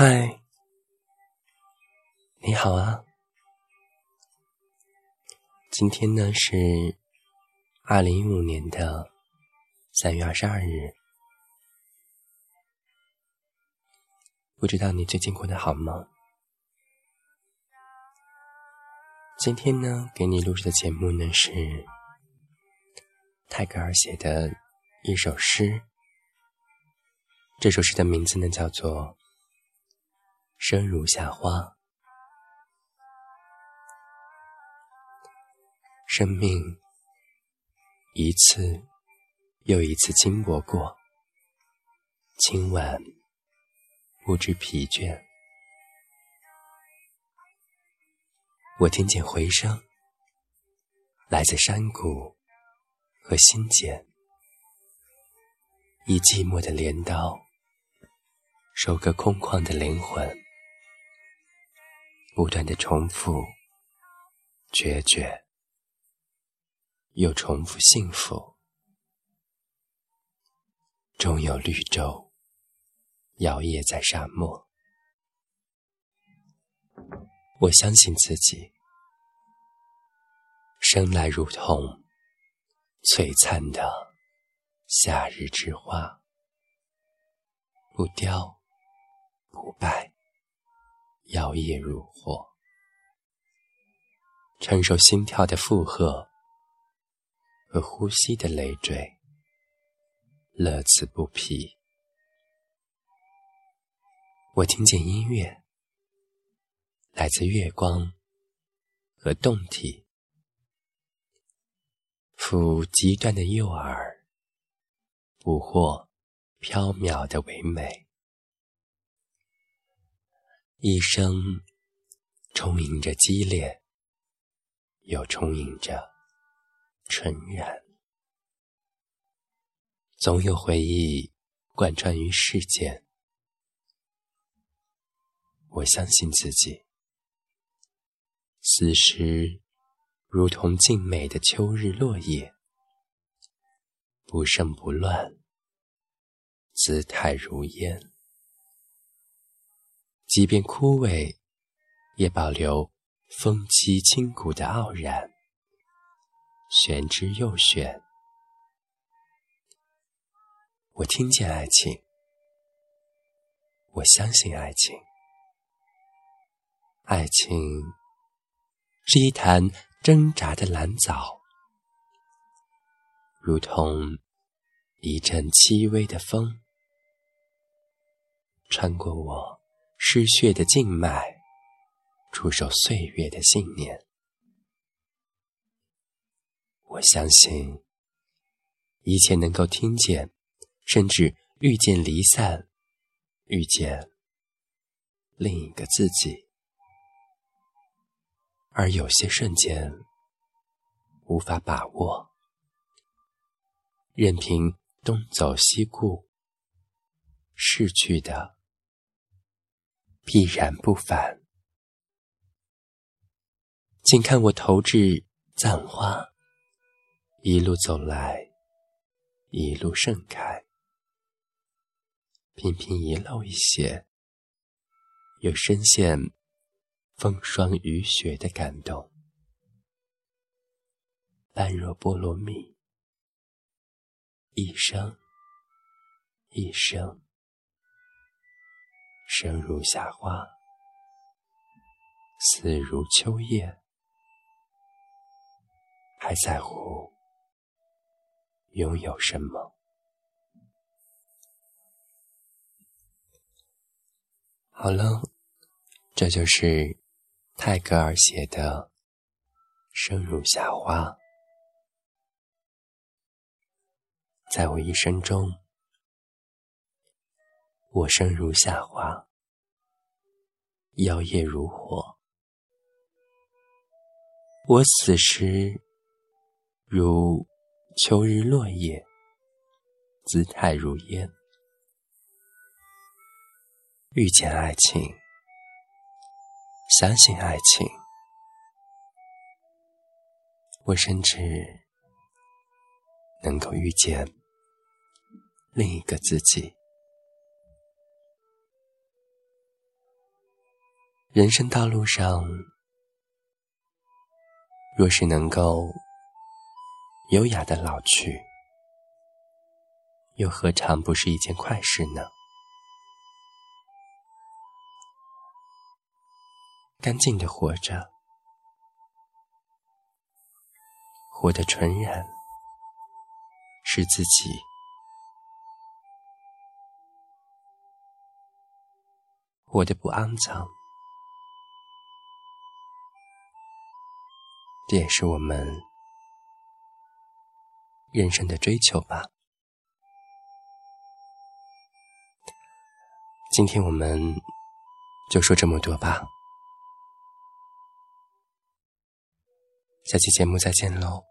嗨，你好啊！今天呢是二零一五年的三月二十二日，不知道你最近过得好吗？今天呢，给你录制的节目呢是泰戈尔写的一首诗，这首诗的名字呢叫做。生如夏花，生命一次又一次轻薄过，今晚不知疲倦。我听见回声，来自山谷和心间，以寂寞的镰刀，收割空旷的灵魂。不断的重复，决绝，又重复幸福。终有绿洲摇曳在沙漠。我相信自己，生来如同璀璨的夏日之花，不凋不败。摇曳如火，承受心跳的负荷和呼吸的累赘，乐此不疲。我听见音乐，来自月光和动体，抚极端的诱饵，捕获缥缈的唯美。一生充盈着激烈，又充盈着纯然。总有回忆贯穿于世间。我相信自己，此时如同静美的秋日落叶，不胜不乱，姿态如烟。即便枯萎，也保留风凄清骨的傲然，玄之又玄。我听见爱情，我相信爱情。爱情是一潭挣扎的蓝藻，如同一阵轻微的风，穿过我。失血的静脉，出售岁月的信念。我相信，一切能够听见，甚至遇见离散，遇见另一个自己。而有些瞬间无法把握，任凭东走西顾，逝去的。必然不凡，请看我投掷葬花，一路走来，一路盛开，频频遗漏一些，又深陷风霜雨雪的感动，般若波罗蜜，一生一生。生如夏花，死如秋叶，还在乎拥有什么？好了，这就是泰戈尔写的《生如夏花》。在我一生中。我生如夏花，摇曳如火；我死时如秋日落叶，姿态如烟。遇见爱情，相信爱情，我甚至能够遇见另一个自己。人生道路上，若是能够优雅的老去，又何尝不是一件快事呢？干净的活着，活得纯然，是自己。活得不肮脏，这也是我们人生的追求吧。今天我们就说这么多吧，下期节目再见喽。